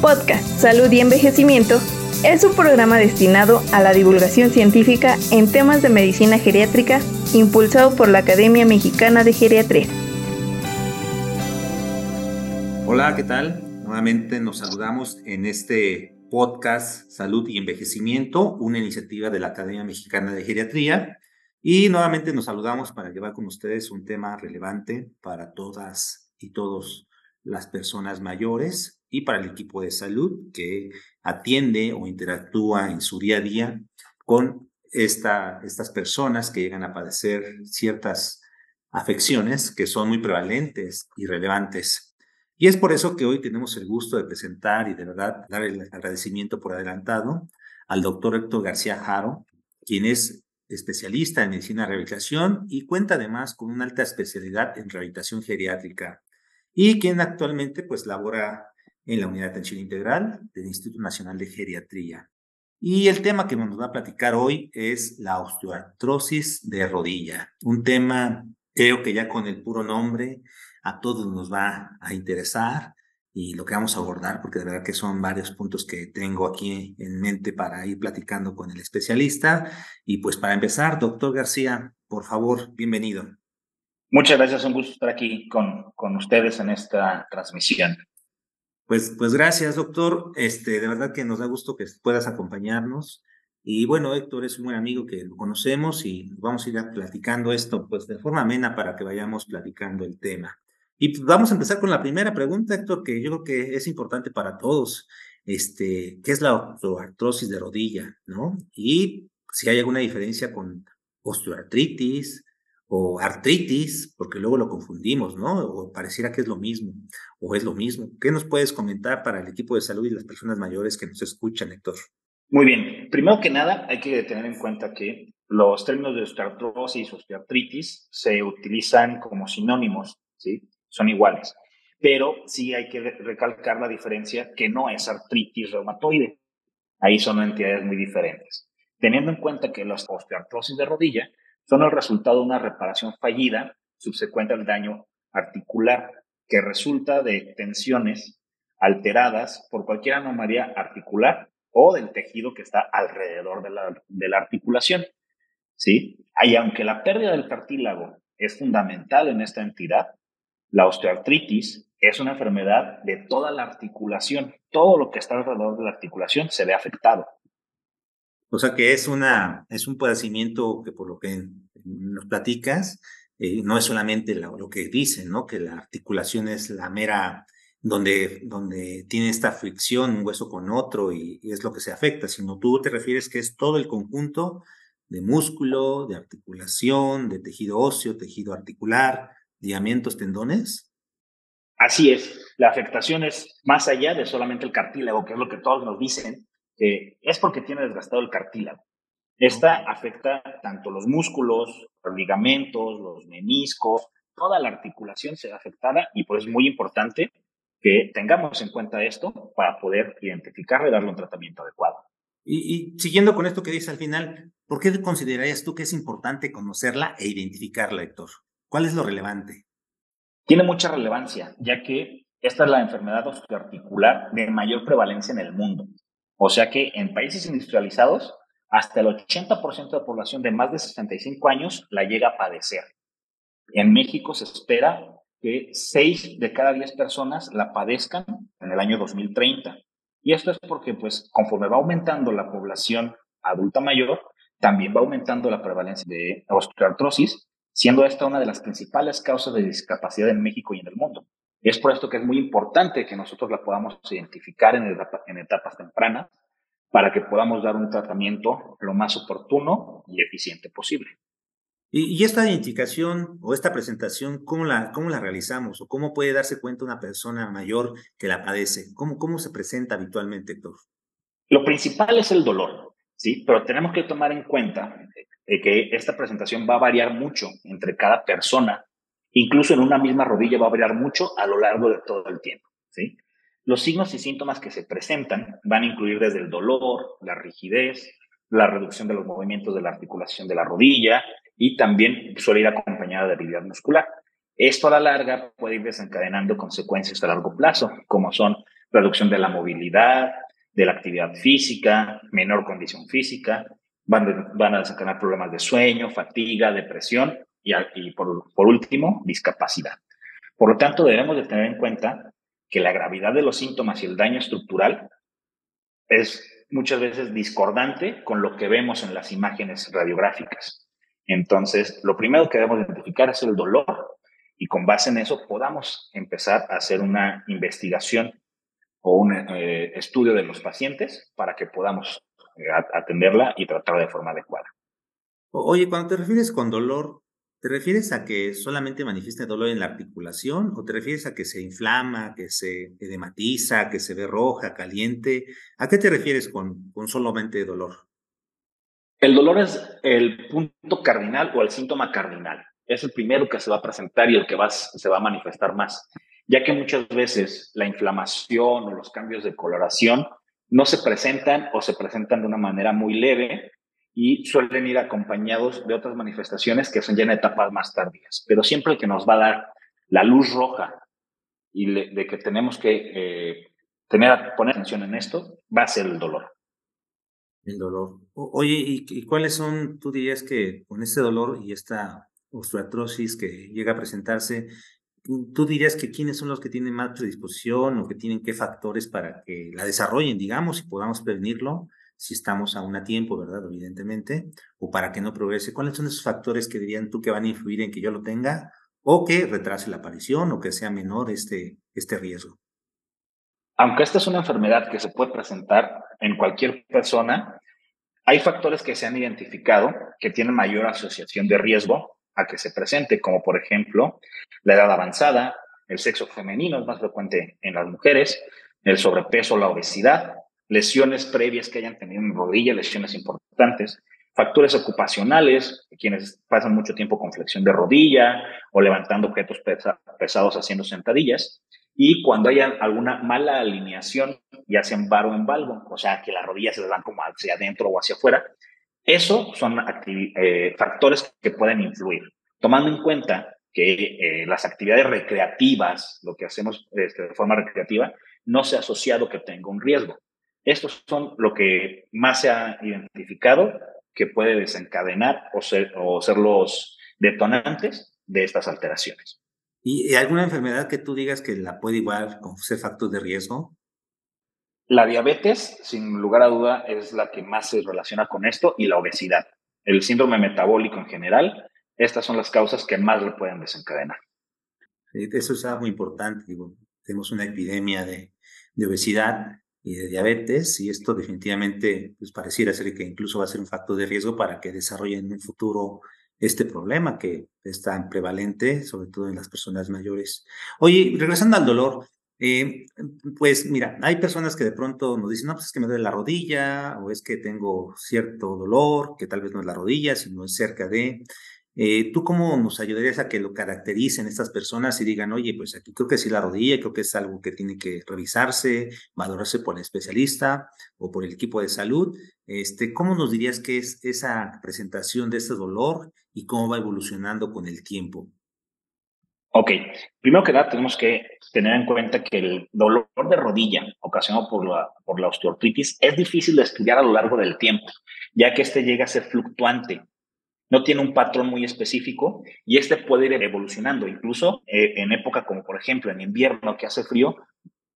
Podcast Salud y Envejecimiento es un programa destinado a la divulgación científica en temas de medicina geriátrica impulsado por la Academia Mexicana de Geriatría. Hola, ¿qué tal? Nuevamente nos saludamos en este podcast Salud y Envejecimiento, una iniciativa de la Academia Mexicana de Geriatría. Y nuevamente nos saludamos para llevar con ustedes un tema relevante para todas y todos las personas mayores y para el equipo de salud que atiende o interactúa en su día a día con esta, estas personas que llegan a padecer ciertas afecciones que son muy prevalentes y relevantes. Y es por eso que hoy tenemos el gusto de presentar y de verdad dar el agradecimiento por adelantado al doctor Héctor García Jaro, quien es especialista en medicina de rehabilitación y cuenta además con una alta especialidad en rehabilitación geriátrica y quien actualmente pues labora en la Unidad de Atención Integral del Instituto Nacional de Geriatría. Y el tema que nos va a platicar hoy es la osteoartrosis de rodilla, un tema creo que ya con el puro nombre a todos nos va a interesar y lo que vamos a abordar, porque de verdad que son varios puntos que tengo aquí en mente para ir platicando con el especialista. Y pues para empezar, doctor García, por favor, bienvenido. Muchas gracias, un gusto estar aquí con, con ustedes en esta transmisión. Pues, pues gracias, doctor. Este, de verdad que nos da gusto que puedas acompañarnos. Y bueno, Héctor es un buen amigo que lo conocemos y vamos a ir platicando esto pues de forma amena para que vayamos platicando el tema. Y pues, vamos a empezar con la primera pregunta, Héctor, que yo creo que es importante para todos. Este, ¿qué es la osteoartrosis de rodilla, no? Y si hay alguna diferencia con osteoartritis, o artritis, porque luego lo confundimos, ¿no? O pareciera que es lo mismo, o es lo mismo. ¿Qué nos puedes comentar para el equipo de salud y las personas mayores que nos escuchan, Héctor? Muy bien. Primero que nada, hay que tener en cuenta que los términos de osteoartrosis o osteoartritis se utilizan como sinónimos, ¿sí? Son iguales. Pero sí hay que recalcar la diferencia que no es artritis reumatoide. Ahí son entidades muy diferentes. Teniendo en cuenta que la osteoartrosis de rodilla son el resultado de una reparación fallida subsecuente al daño articular que resulta de tensiones alteradas por cualquier anomalía articular o del tejido que está alrededor de la, de la articulación. ¿Sí? Y aunque la pérdida del cartílago es fundamental en esta entidad, la osteoartritis es una enfermedad de toda la articulación. Todo lo que está alrededor de la articulación se ve afectado. O sea que es, una, es un padecimiento que por lo que nos platicas, eh, no es solamente lo, que dicen, ¿no? Que la articulación es la mera, donde, donde tiene esta fricción un hueso con otro y, es lo que se afecta, sino tú te refieres que es todo el conjunto de músculo, de articulación, de tejido óseo, tejido articular, ligamentos, tendones. Así es, la afectación es más allá de solamente el cartílago, que es lo que todos nos dicen, es porque tiene desgastado el cartílago. Esta afecta tanto los músculos, los ligamentos, los meniscos, toda la articulación se ve afectada y por eso es muy importante que tengamos en cuenta esto para poder identificarlo y darle un tratamiento adecuado. Y, y, siguiendo con esto que dice al final, ¿por qué considerarías tú que es importante conocerla e identificarla, Héctor? ¿Cuál es lo relevante? Tiene mucha relevancia, ya que esta es la enfermedad osteoarticular de mayor prevalencia en el mundo. O sea que en países industrializados, hasta el 80% de la población de más de 65 años la llega a padecer. En México se espera que 6 de cada 10 personas la padezcan en el año 2030. Y esto es porque, pues, conforme va aumentando la población adulta mayor, también va aumentando la prevalencia de osteoartrosis, siendo esta una de las principales causas de discapacidad en México y en el mundo. Es por esto que es muy importante que nosotros la podamos identificar en, en etapas tempranas para que podamos dar un tratamiento lo más oportuno y eficiente posible. ¿Y, esta identificación o esta presentación, ¿cómo la, cómo la realizamos? ¿O cómo puede darse cuenta una persona mayor que la padece? ¿Cómo, cómo se presenta habitualmente, Héctor? Lo principal es el dolor, ¿sí? Pero tenemos que tomar en cuenta que esta presentación va a variar mucho entre cada persona Incluso en una misma rodilla va a variar mucho a lo largo de todo el tiempo. ¿sí? Los signos y síntomas que se presentan van a incluir desde el dolor, la rigidez, la reducción de los movimientos de la articulación de la rodilla y también suele ir acompañada de debilidad muscular. Esto a la larga puede ir desencadenando consecuencias a largo plazo, como son reducción de la movilidad, de la actividad física, menor condición física, van, van a desencadenar problemas de sueño, fatiga, depresión y, por, último, discapacidad. Por lo tanto, debemos de tener en cuenta que la gravedad de los síntomas y el daño estructural es muchas veces discordante con lo que vemos en las imágenes radiográficas. Entonces, lo primero que debemos identificar es el dolor y con base en eso podamos empezar a hacer una investigación o un eh, estudio de los pacientes para que podamos eh, atenderla y tratarla de forma adecuada. Oye, cuando te refieres con dolor, ¿te refieres a que solamente manifieste dolor en la articulación o te refieres a que se inflama, que se edematiza, que se ve roja, caliente? ¿A qué te refieres con, con solamente dolor? El dolor es el punto cardinal o el síntoma cardinal. Es el primero que se va a presentar y el que se va a manifestar más, ya que muchas veces la inflamación o los cambios de coloración no se presentan o se presentan de una manera muy leve y suelen ir acompañados de otras manifestaciones que son ya en etapas más tardías. Pero siempre que nos va a dar la luz roja y de que tenemos que eh, tener, poner atención en esto, va a ser el dolor. El dolor. oye, ¿y, cuáles son, tú dirías que con este dolor y esta osteoartrosis que llega a presentarse, tú dirías que quiénes son los que tienen más predisposición o que tienen qué factores para que la desarrollen, digamos, y podamos prevenirlo si estamos aún a tiempo, ¿verdad? Evidentemente, o para que no progrese. ¿Cuáles son esos factores que dirían tú que van a influir en que yo lo tenga o que retrase la aparición o que sea menor este, este riesgo? Aunque esta es una enfermedad que se puede presentar en cualquier persona, hay factores que se han identificado que tienen mayor asociación de riesgo a que se presente, como por ejemplo la edad avanzada, el sexo femenino es más frecuente en las mujeres, el sobrepeso, la obesidad, lesiones previas que hayan tenido en rodilla, lesiones importantes, factores ocupacionales, quienes pasan mucho tiempo con flexión de rodilla o levantando objetos pesados haciendo sentadillas, y cuando haya alguna mala alineación, ya sea en bar o en valgo, o sea, que las rodillas se van como hacia adentro o hacia afuera, eso son eh, factores que pueden influir, tomando en cuenta que eh, las actividades recreativas, lo que hacemos este, de forma recreativa, no se ha asociado que tenga un riesgo. Estos son lo que más se ha identificado que puede desencadenar o ser, o ser los detonantes de estas alteraciones. ¿Y alguna enfermedad que tú digas que la puede igual ser factor de riesgo? La diabetes, sin lugar a duda, es la que más se relaciona con esto y la obesidad. El síndrome metabólico en general, estas son las causas que más le pueden desencadenar. Eso es algo muy importante. Digo, tenemos una epidemia de, de obesidad y de diabetes y esto definitivamente pues, pareciera ser que incluso va a ser un factor de riesgo para que desarrollen en un futuro este problema que es tan prevalente, sobre todo en las personas mayores. Oye, regresando al dolor, eh, pues mira, hay personas que de pronto nos dicen, no, pues es que me duele la rodilla, o es que tengo cierto dolor, que tal vez no es la rodilla, sino es cerca de, eh, ¿Tú cómo nos ayudarías a que lo caractericen estas personas y digan, oye, pues aquí creo que sí la rodilla, creo que es algo que tiene que revisarse, valorarse por el especialista o por el equipo de salud? Este, ¿Cómo nos dirías que es esa presentación de este dolor y cómo va evolucionando con el tiempo? Ok, primero que nada tenemos que tener en cuenta que el dolor de rodilla ocasionado por la, por la osteoartritis es difícil de estudiar a lo largo del tiempo, ya que este llega a ser fluctuante no tiene un patrón muy específico y este puede ir evolucionando. Incluso eh, en época como por ejemplo en invierno que hace frío,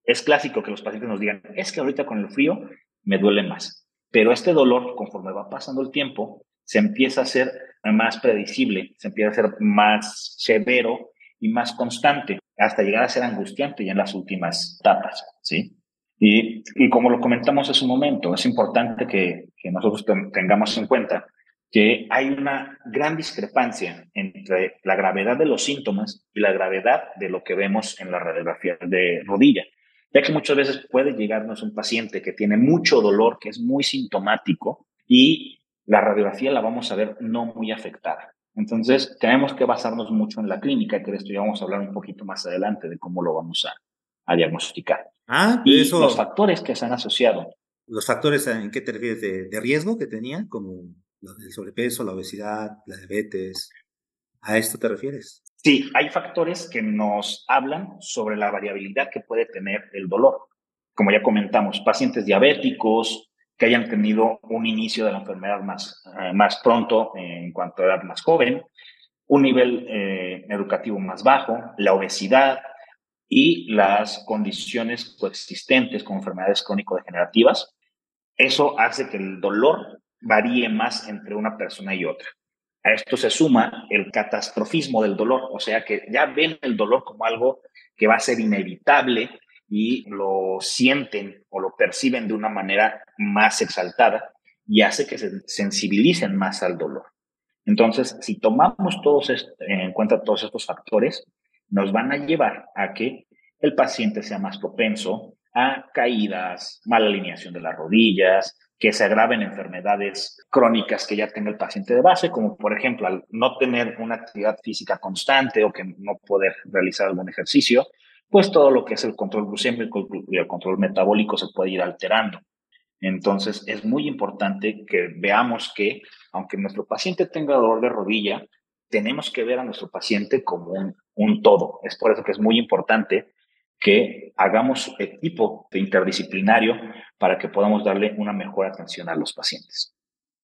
es clásico que los pacientes nos digan, es que ahorita con el frío me duele más. Pero este dolor, conforme va pasando el tiempo, se empieza a ser más predecible, se empieza a ser más severo y más constante, hasta llegar a ser angustiante ya en las últimas etapas, ¿sí? Y, y como lo comentamos hace un momento, es importante que, que nosotros tengamos en cuenta que hay una gran discrepancia entre la gravedad de los síntomas y la gravedad de lo que vemos en la radiografía de rodilla, ya que muchas veces puede llegarnos un paciente que tiene mucho dolor, que es muy sintomático, y la radiografía la vamos a ver no muy afectada. Entonces, tenemos que basarnos mucho en la clínica, que de esto ya vamos a hablar un poquito más adelante de cómo lo vamos a, diagnosticar. Ah, y eso, los factores que se han asociado. ¿Los factores en qué te refieres de, de riesgo que tenía? Como el sobrepeso, la obesidad, la diabetes. ¿A esto te refieres? Sí, hay factores que nos hablan sobre la variabilidad que puede tener el dolor. como ya comentamos, pacientes diabéticos, que hayan tenido un inicio de la enfermedad más, eh, más pronto en cuanto a edad más joven, un nivel eh, educativo más bajo, la obesidad y las condiciones coexistentes con enfermedades crónico-degenerativas. Eso hace que el dolor varíe más entre una persona y otra. A esto se suma el catastrofismo del dolor, o sea que ya ven el dolor como algo que va a ser inevitable y lo sienten o lo perciben de una manera más exaltada y hace que se sensibilicen más al dolor. Entonces, si tomamos todos en cuenta todos estos factores, nos van a llevar a que el paciente sea más propenso a caídas, mala alineación de las rodillas, que se agraven enfermedades crónicas que ya tenga el paciente de base, como por ejemplo al no tener una actividad física constante o que no poder realizar algún ejercicio, pues todo lo que es el control glucémico y el control metabólico se puede ir alterando. Entonces, es muy importante que veamos que, aunque nuestro paciente tenga dolor de rodilla, tenemos que ver a nuestro paciente como un, un todo. Es por eso que es muy importante que hagamos equipo interdisciplinario para que podamos darle una mejor atención a los pacientes.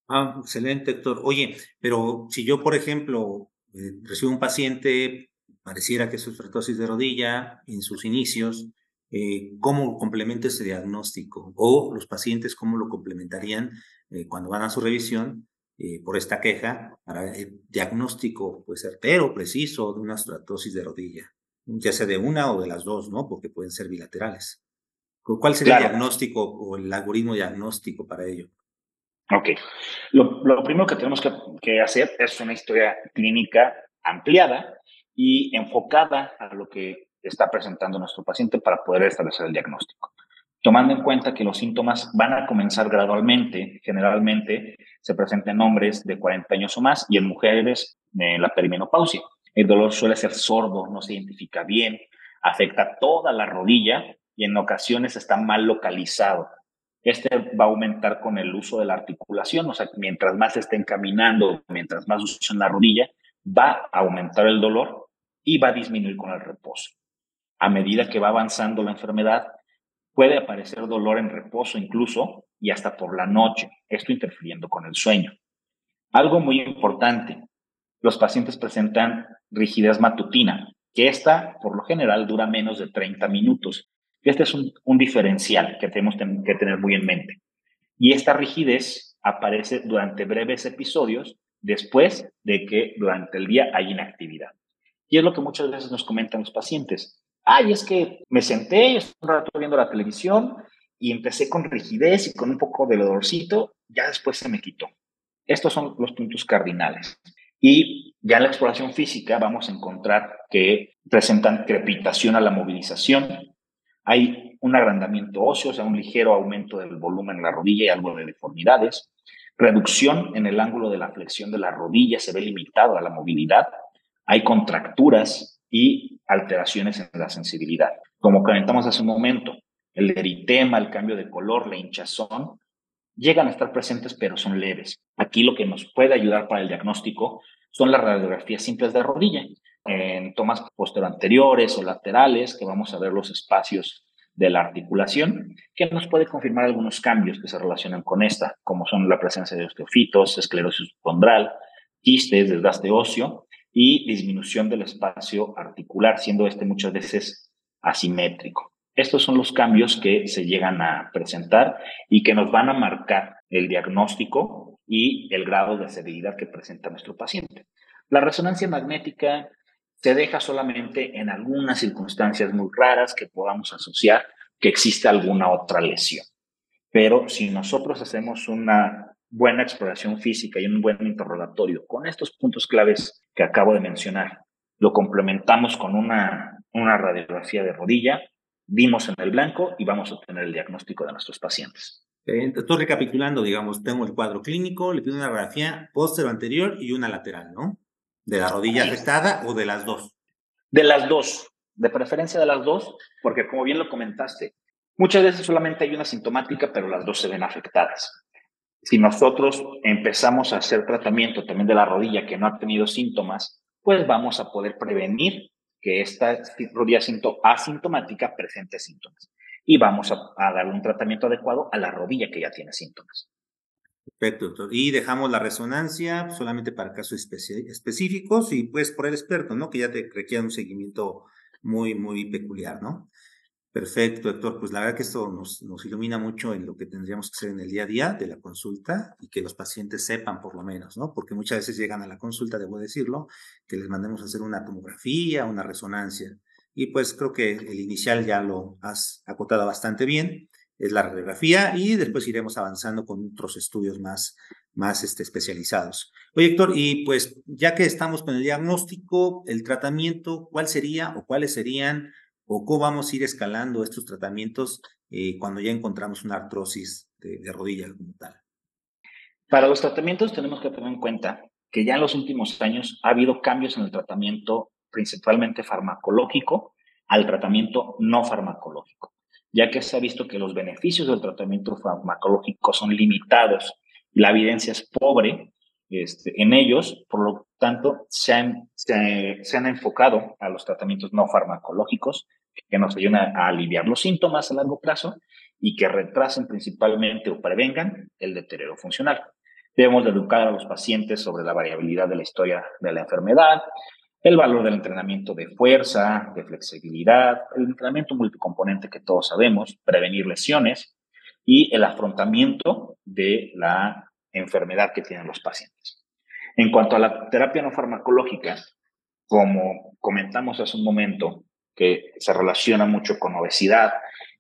Ah, excelente, Héctor. Oye, pero si yo, por ejemplo, eh, recibo un paciente pareciera que es artrosis de rodilla en sus inicios, eh, ¿cómo complementa ese diagnóstico? O los pacientes, ¿cómo lo complementarían eh, cuando van a su revisión eh, por esta queja para el diagnóstico pues, certero, preciso de una artrosis de rodilla? Ya sea de una o de las dos, ¿no? Porque pueden ser bilaterales. ¿Cuál sería el diagnóstico o el algoritmo diagnóstico para ello? Ok. Lo, lo primero que tenemos que, que hacer es una historia clínica ampliada y enfocada a lo que está presentando nuestro paciente para poder establecer el diagnóstico. Tomando en cuenta que los síntomas van a comenzar gradualmente, generalmente se presentan en hombres de 40 años o más y en mujeres de la perimenopausia. El dolor suele ser sordo, no se identifica bien, afecta toda la rodilla y en ocasiones está mal localizado. Este va a aumentar con el uso de la articulación, o sea, mientras más estén caminando, mientras más usen la rodilla, va a aumentar el dolor y va a disminuir con el reposo. A medida que va avanzando la enfermedad, puede aparecer dolor en reposo incluso y hasta por la noche, esto interfiriendo con el sueño. Algo muy importante, los pacientes presentan rigidez matutina, que esta por lo general dura menos de 30 minutos. Este es un, diferencial que tenemos que tener muy en mente. Y esta rigidez aparece durante breves episodios después de que durante el día hay inactividad. Y es lo que muchas veces nos comentan los pacientes. Ay, es que me senté, un rato viendo la televisión y empecé con rigidez y con un poco de dolorcito, ya después se me quitó. Estos son los puntos cardinales. Y ya en la exploración física vamos a encontrar que presentan crepitación a la movilización, hay un agrandamiento óseo, o sea, un ligero aumento del volumen en la rodilla y algo de deformidades, reducción en el ángulo de la flexión de la rodilla, se ve limitado a la movilidad, hay contracturas y alteraciones en la sensibilidad. Como comentamos hace un momento, el eritema, el cambio de color, la hinchazón, llegan a estar presentes, pero son leves. Aquí lo que nos puede ayudar para el diagnóstico son las radiografías simples de rodilla, en tomas anteriores o laterales, que vamos a ver los espacios de la articulación, que nos puede confirmar algunos cambios que se relacionan con esta, como son la presencia de osteofitos, esclerosis condral, quistes, desgaste óseo y disminución del espacio articular, siendo este muchas veces asimétrico. Estos son los cambios que se llegan a presentar y que nos van a marcar el diagnóstico y el grado de severidad que presenta nuestro paciente. La resonancia magnética se deja solamente en algunas circunstancias muy raras que podamos asociar que existe alguna otra lesión. Pero si nosotros hacemos una buena exploración física y un buen interrogatorio con estos puntos claves que acabo de mencionar, lo complementamos con una, una radiografía de rodilla, dimos en el blanco y vamos a obtener el diagnóstico de nuestros pacientes. Estoy recapitulando, digamos, tengo el cuadro clínico, le pido una radiografía posterior anterior y una lateral, ¿no? ¿De la rodilla afectada o de las dos? De las dos, de preferencia de las dos, porque como bien lo comentaste, muchas veces solamente hay una sintomática, pero las dos se ven afectadas. Si nosotros empezamos a hacer tratamiento también de la rodilla que no ha tenido síntomas, pues vamos a poder prevenir que esta rodilla asintomática presente síntomas. y vamos a, darle un tratamiento adecuado a la rodilla que ya tiene síntomas. Perfecto, doctor. Y dejamos la resonancia solamente para casos específicos y pues por el experto, ¿no? Que ya te requiere un seguimiento muy, muy peculiar, ¿no? Perfecto, doctor. Pues la verdad que esto nos, nos ilumina mucho en lo que tendríamos que hacer en el día a día de la consulta y que los pacientes sepan por lo menos, ¿no? Porque muchas veces llegan a la consulta, debo decirlo, que les mandemos a hacer una tomografía, una resonancia. Y pues creo que el inicial ya lo has acotado bastante bien, es la radiografía y después iremos avanzando con otros estudios más, más este, especializados. Oye, Héctor, y pues ya que estamos con el diagnóstico, el tratamiento, ¿cuál sería o cuáles serían o cómo vamos a ir escalando estos tratamientos eh, cuando ya encontramos una artrosis de, de rodilla como tal? Para los tratamientos tenemos que tener en cuenta que ya en los últimos años ha habido cambios en el tratamiento principalmente farmacológico al tratamiento no farmacológico, ya que se ha visto que los beneficios del tratamiento farmacológico son limitados y la evidencia es pobre este, en ellos, por lo tanto, se han, se, han enfocado a los tratamientos no farmacológicos que nos ayudan a aliviar los síntomas a largo plazo y que retrasen principalmente o prevengan el deterioro funcional. Debemos educar a los pacientes sobre la variabilidad de la historia de la enfermedad, el valor del entrenamiento de fuerza, de flexibilidad, el entrenamiento multicomponente que todos sabemos, prevenir lesiones y el afrontamiento de la enfermedad que tienen los pacientes. En cuanto a la terapia no farmacológica, como comentamos hace un momento, que se relaciona mucho con obesidad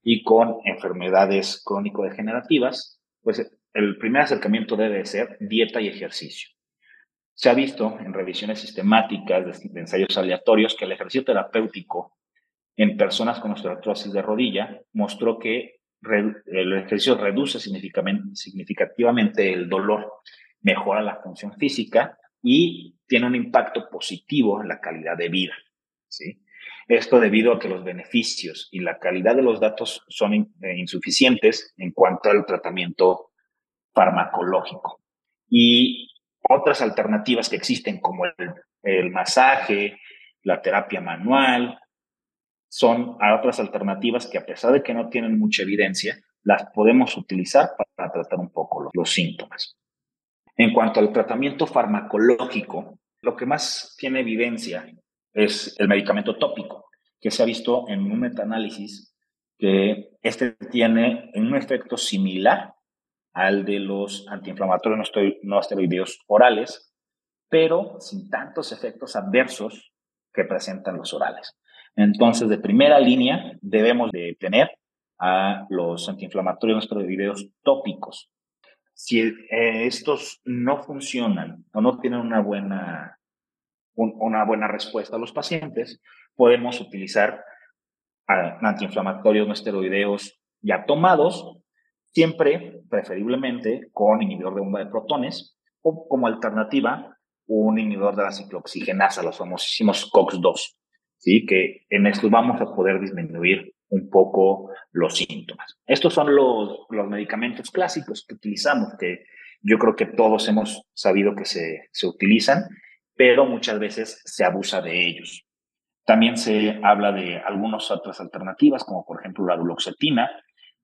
y con enfermedades crónico-degenerativas, pues el primer acercamiento debe ser dieta y ejercicio. Se ha visto en revisiones sistemáticas de, ensayos aleatorios que el ejercicio terapéutico en personas con osteoartrosis de rodilla mostró que el ejercicio reduce significativamente el dolor, mejora la función física y tiene un impacto positivo en la calidad de vida. ¿sí? Esto debido a que los beneficios y la calidad de los datos son eh, insuficientes en cuanto al tratamiento farmacológico. Y otras alternativas que existen como el, masaje, la terapia manual, son otras alternativas que a pesar de que no tienen mucha evidencia, las podemos utilizar para tratar un poco los, los síntomas. En cuanto al tratamiento farmacológico, lo que más tiene evidencia es el medicamento tópico, que se ha visto en un metaanálisis que este tiene un efecto similar al de los antiinflamatorios no esteroideos orales, pero sin tantos efectos adversos que presentan los orales. Entonces, de primera línea, debemos de tener a los antiinflamatorios no esteroideos tópicos. Si eh, estos no funcionan o no tienen una buena, una buena respuesta a los pacientes, podemos utilizar antiinflamatorios no esteroideos ya tomados siempre preferiblemente con inhibidor de bomba de protones o como alternativa un inhibidor de la ciclooxigenasa, los famosísimos COX-2, ¿sí? que en esto vamos a poder disminuir un poco los síntomas. Estos son los, los medicamentos clásicos que utilizamos, que yo creo que todos hemos sabido que se, se utilizan, pero muchas veces se abusa de ellos. También se habla de algunas otras alternativas, como por ejemplo la duloxetina,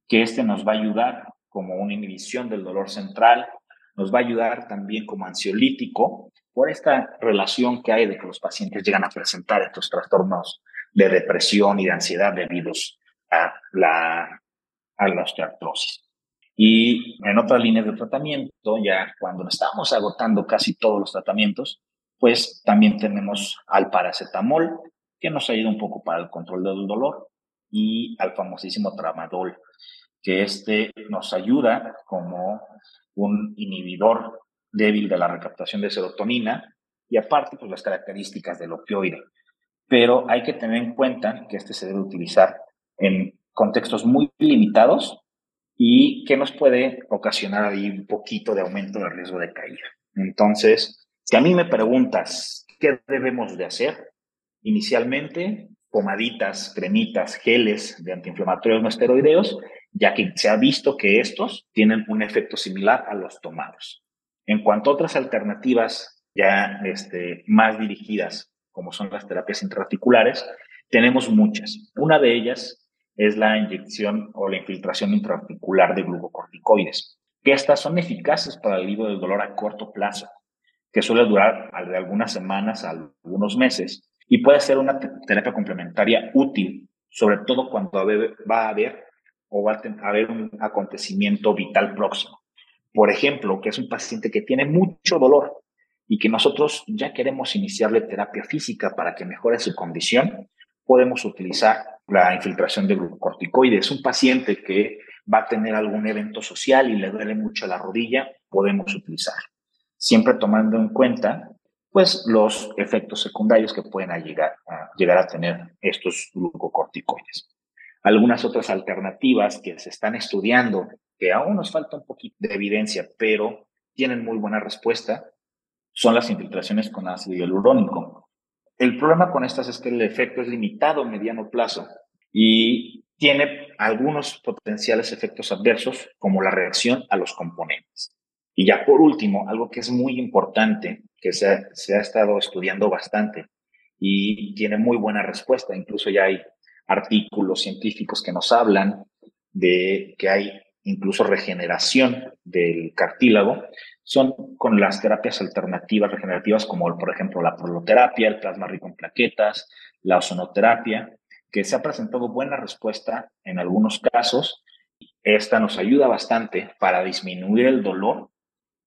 que este nos va a ayudar como una inhibición del dolor central, nos va a ayudar también como ansiolítico por esta relación que hay de que los pacientes llegan a presentar estos trastornos de depresión y de ansiedad debidos a la, a la osteoartrosis. Y en otras líneas de tratamiento, ya cuando estamos agotando casi todos los tratamientos, pues también tenemos al paracetamol, que nos ayuda un poco para el control del dolor, y al famosísimo tramadol, que este nos ayuda como un inhibidor débil de la recaptación de serotonina y aparte pues las características del opioide. Pero hay que tener en cuenta que este se debe utilizar en contextos muy limitados y que nos puede ocasionar ahí un poquito de aumento del riesgo de caída. Entonces, si a mí me preguntas qué debemos de hacer, inicialmente pomaditas, cremitas, geles de antiinflamatorios no esteroideos, ya que se ha visto que estos tienen un efecto similar a los tomados. En cuanto a otras alternativas ya este, más dirigidas, como son las terapias intraarticulares, tenemos muchas. Una de ellas es la inyección o la infiltración intraarticular de glucocorticoides, que estas son eficaces para el alivio del dolor a corto plazo, que suele durar algunas semanas a algunos meses y puede ser una terapia complementaria útil, sobre todo cuando va a haber o va a haber un acontecimiento vital próximo. Por ejemplo, que es un paciente que tiene mucho dolor y que nosotros ya queremos iniciarle terapia física para que mejore su condición, podemos utilizar la infiltración de glucocorticoides. Un paciente que va a tener algún evento social y le duele mucho la rodilla, podemos utilizar. Siempre tomando en cuenta pues los efectos secundarios que pueden llegar a, llegar a tener estos glucocorticoides. Algunas otras alternativas que se están estudiando, que aún nos falta un poquito de evidencia, pero tienen muy buena respuesta, son las infiltraciones con ácido hialurónico. El problema con estas es que el efecto es limitado a mediano plazo y tiene algunos potenciales efectos adversos como la reacción a los componentes. Y ya por último, algo que es muy importante, que se ha, se ha estado estudiando bastante y tiene muy buena respuesta, incluso ya hay artículos científicos que nos hablan de que hay incluso regeneración del cartílago, son con las terapias alternativas regenerativas como por ejemplo la proloterapia, el plasma rico en plaquetas, la ozonoterapia, que se ha presentado buena respuesta en algunos casos. Esta nos ayuda bastante para disminuir el dolor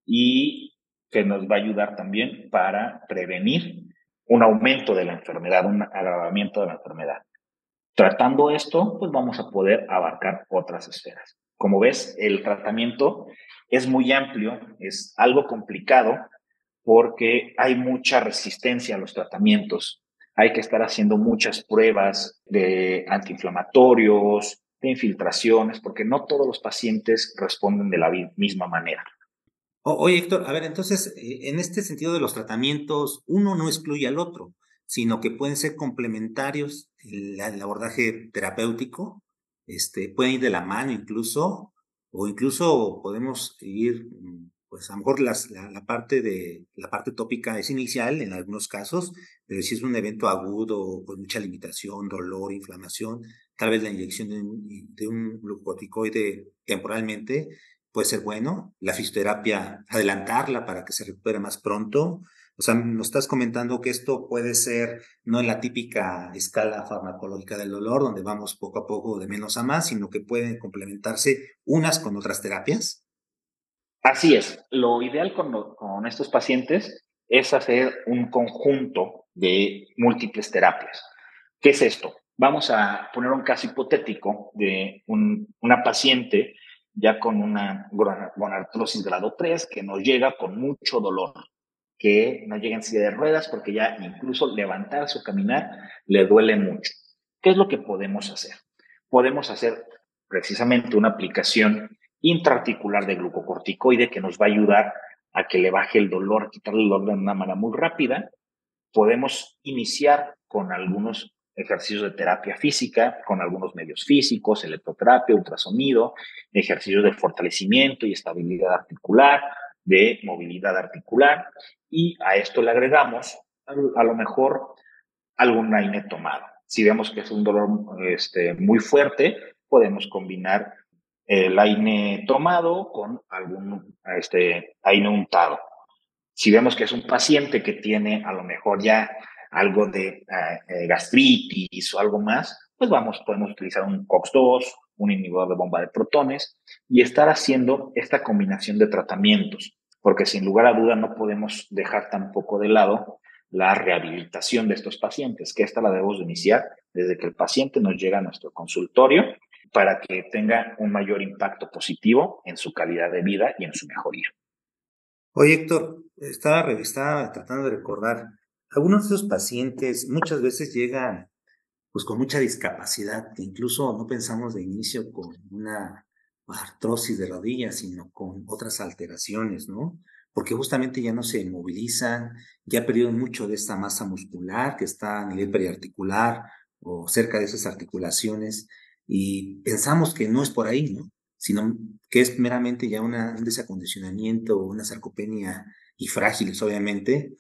y que nos va a ayudar también para prevenir un aumento de la enfermedad, un agravamiento de la enfermedad. Tratando esto, pues vamos a poder abarcar otras esferas. Como ves, el tratamiento es muy amplio, es algo complicado porque hay mucha resistencia a los tratamientos. Hay que estar haciendo muchas pruebas de antiinflamatorios, de infiltraciones, porque no todos los pacientes responden de la misma manera. Oye, Héctor, a ver, entonces, eh, en este sentido de los tratamientos, uno no excluye al otro, sino que pueden ser complementarios el, el abordaje terapéutico, este, pueden ir de la mano incluso, o incluso podemos ir, pues a lo mejor las, la, parte de la parte tópica es inicial en algunos casos, pero si es un evento agudo con mucha limitación, dolor, inflamación, tal vez la inyección de un, de un glucocorticoide temporalmente puede ser bueno. La fisioterapia, adelantarla para que se recupere más pronto. O sea, nos estás comentando que esto puede ser no en la típica escala farmacológica del dolor, donde vamos poco a poco de menos a más, sino que pueden complementarse unas con otras terapias. Así es. Lo ideal con, con estos pacientes es hacer un conjunto de múltiples terapias. ¿Qué es esto? Vamos a poner un caso hipotético de un, una paciente ya con una gonartrosis grado 3 que nos llega con mucho dolor que no lleguen en silla de ruedas porque ya incluso levantarse o caminar le duele mucho. ¿Qué es lo que podemos hacer? Podemos hacer precisamente una aplicación intraarticular de glucocorticoide que nos va a ayudar a que le baje el dolor, quitarle el dolor de una manera muy rápida. Podemos iniciar con algunos ejercicios de terapia física, con algunos medios físicos, electroterapia, ultrasonido, ejercicios de fortalecimiento y estabilidad articular, de movilidad articular y a esto le agregamos a lo mejor algún AINE tomado. Si vemos que es un dolor este, muy fuerte, podemos combinar el AINE tomado con algún este, AINE untado. Si vemos que es un paciente que tiene a lo mejor ya algo de eh, eh, gastritis o algo más, pues vamos, podemos utilizar un COX-2, un inhibidor de bomba de protones y estar haciendo esta combinación de tratamientos porque sin lugar a duda no podemos dejar tampoco de lado la rehabilitación de estos pacientes, que esta la debemos iniciar desde que el paciente nos llega a nuestro consultorio para que tenga un mayor impacto positivo en su calidad de vida y en su mejoría. Oye, Héctor, estaba, estaba tratando de recordar, algunos de esos pacientes muchas veces llegan pues con mucha discapacidad, que incluso no pensamos de inicio con una artrosis de rodillas, sino con otras alteraciones, ¿no? Porque justamente ya no se movilizan, ya perdieron mucho de esta masa muscular que está a nivel periarticular o cerca de esas articulaciones y pensamos que no es por ahí, ¿no? Sino que es meramente ya una, un desacondicionamiento, una sarcopenia y frágiles, obviamente.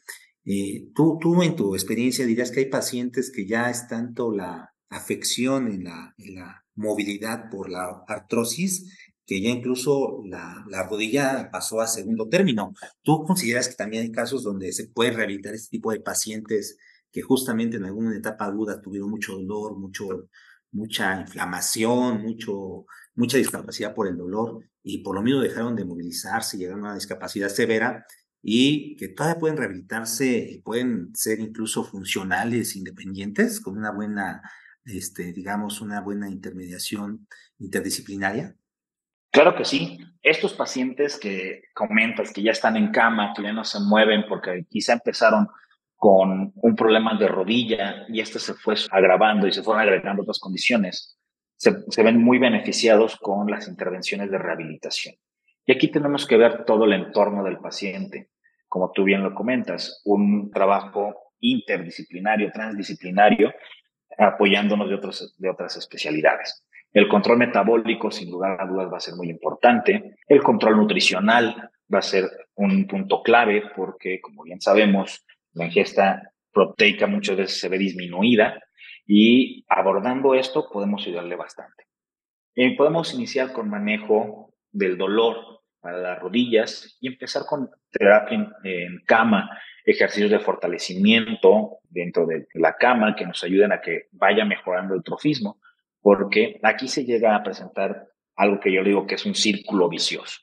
Eh, tú, tú en tu experiencia dirías que hay pacientes que ya es tanto la afección en la, en la movilidad por la artrosis, que ya incluso la, la, rodilla pasó a segundo término. ¿Tú consideras que también hay casos donde se puede rehabilitar este tipo de pacientes que justamente en alguna etapa aguda tuvieron mucho dolor, mucho, mucha inflamación, mucho, mucha discapacidad por el dolor y por lo mismo dejaron de movilizarse, llegaron a una discapacidad severa y que todavía pueden rehabilitarse y pueden ser incluso funcionales, independientes, con una buena, este, digamos, una buena intermediación interdisciplinaria? Claro que sí. Estos pacientes que comentas que ya están en cama, que ya no se mueven porque quizá empezaron con un problema de rodilla y este se fue agravando y se fueron agregando otras condiciones, se, se ven muy beneficiados con las intervenciones de rehabilitación. Y aquí tenemos que ver todo el entorno del paciente, como tú bien lo comentas, un trabajo interdisciplinario, transdisciplinario, apoyándonos de, otros, de otras especialidades. El control metabólico, sin lugar a dudas, va a ser muy importante. El control nutricional va a ser un punto clave porque, como bien sabemos, la ingesta proteica muchas veces se ve disminuida y abordando esto podemos ayudarle bastante. Eh, podemos iniciar con manejo del dolor para las rodillas y empezar con terapia en, cama, ejercicios de fortalecimiento dentro de la cama que nos ayuden a que vaya mejorando el trofismo, porque aquí se llega a presentar algo que yo digo que es un círculo vicioso.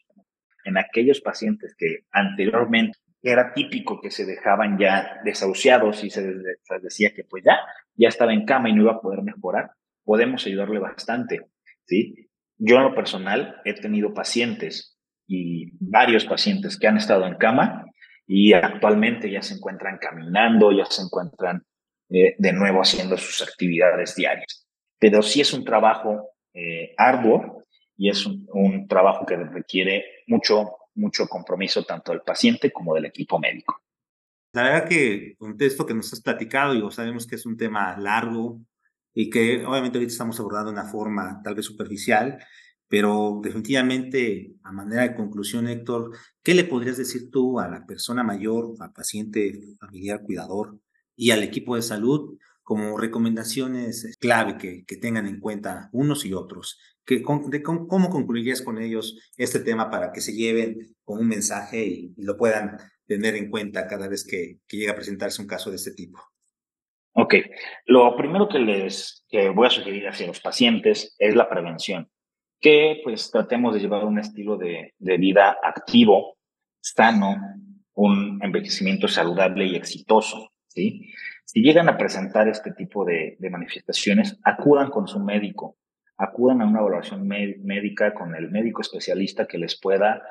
En aquellos pacientes que anteriormente era típico que se dejaban ya desahuciados y se, decía que pues ya, ya estaba en cama y no iba a poder mejorar, podemos ayudarle bastante, ¿sí? Yo en lo personal he tenido pacientes y varios pacientes que han estado en cama y actualmente ya se encuentran caminando, ya se encuentran eh, de nuevo haciendo sus actividades diarias. Pero sí es un trabajo eh, arduo y es un, un trabajo que requiere mucho mucho compromiso tanto del paciente como del equipo médico. La verdad que con esto que nos has platicado, y sabemos que es un tema largo y que obviamente ahorita estamos abordando de una forma tal vez superficial, pero definitivamente a manera de conclusión, Héctor, ¿qué le podrías decir tú a la persona mayor, al paciente familiar, cuidador y al equipo de salud como recomendaciones clave que, que tengan en cuenta unos y otros de cómo, concluirías con ellos este tema para que se lleven con un mensaje y, lo puedan tener en cuenta cada vez que, que llega a presentarse un caso de este tipo? Ok, lo primero que les que voy a sugerir hacia los pacientes es la prevención, que pues tratemos de llevar un estilo de, de vida activo, sano, un envejecimiento saludable y exitoso, ¿sí? Si llegan a presentar este tipo de, de manifestaciones, acudan con su médico, acudan a una evaluación médica con el médico especialista que les pueda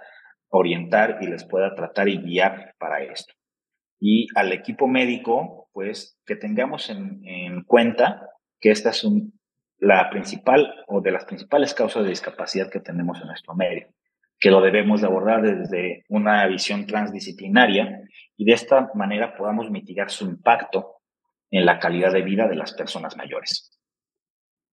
orientar y les pueda tratar y guiar para esto. Y al equipo médico, pues que tengamos en, cuenta que esta es la principal o de las principales causas de discapacidad que tenemos en nuestro medio, que lo debemos de abordar desde una visión transdisciplinaria y de esta manera podamos mitigar su impacto en la calidad de vida de las personas mayores.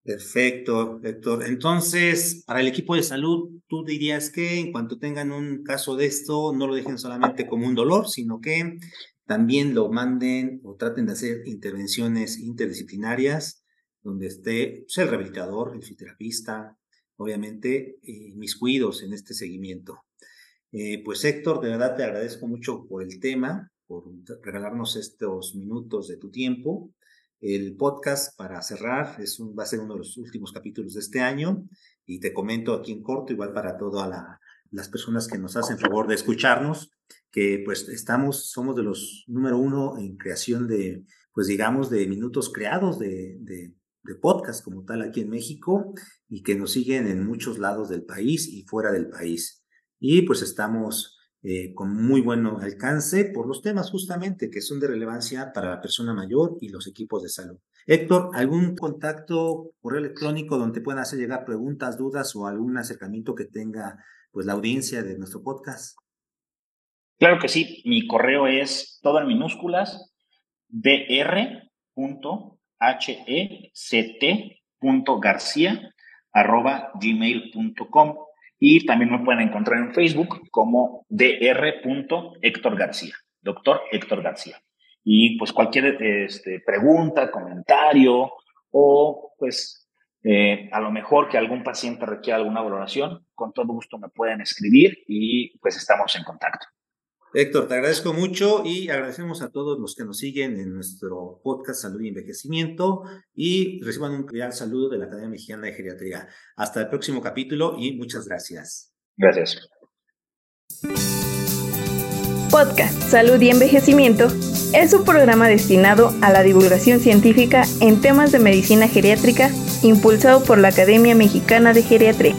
Perfecto, Héctor. Entonces, para el equipo de salud, tú dirías que en cuanto tengan un caso de esto, no lo dejen solamente como un dolor, sino que también lo manden o traten de hacer intervenciones interdisciplinarias donde esté pues, el rehabilitador, el fisioterapista, obviamente, mis cuidos en este seguimiento. Eh, pues Héctor, de verdad te agradezco mucho por el tema, por regalarnos estos minutos de tu tiempo. El podcast, para cerrar, es va a ser uno de los últimos capítulos de este año y te comento aquí en corto, igual para todas las personas que nos hacen favor de escucharnos, que pues estamos, somos de los número uno en creación de, pues digamos, de minutos creados de, de podcast como tal aquí en México y que nos siguen en muchos lados del país y fuera del país. Y pues estamos eh, con muy buen alcance por los temas justamente que son de relevancia para la persona mayor y los equipos de salud. Héctor, ¿algún contacto, correo electrónico donde puedan hacer llegar preguntas, dudas o algún acercamiento que tenga pues la audiencia de nuestro podcast? Claro que sí, mi correo es todo en minúsculas gmail.com y también me pueden encontrar en Facebook como dr. Héctor García, doctor Héctor García. Y pues cualquier este, pregunta, comentario o pues Eh, a lo mejor que algún paciente requiera alguna valoración, con todo gusto me pueden escribir y pues estamos en contacto. Héctor, te agradezco mucho y agradecemos a todos los que nos siguen en nuestro podcast Salud y Envejecimiento y reciban un cordial saludo de la Academia Mexicana de Geriatría. Hasta el próximo capítulo y muchas gracias. Gracias. Podcast Salud y Envejecimiento es un programa destinado a la divulgación científica en temas de medicina geriátrica impulsado por la Academia Mexicana de Geriatría.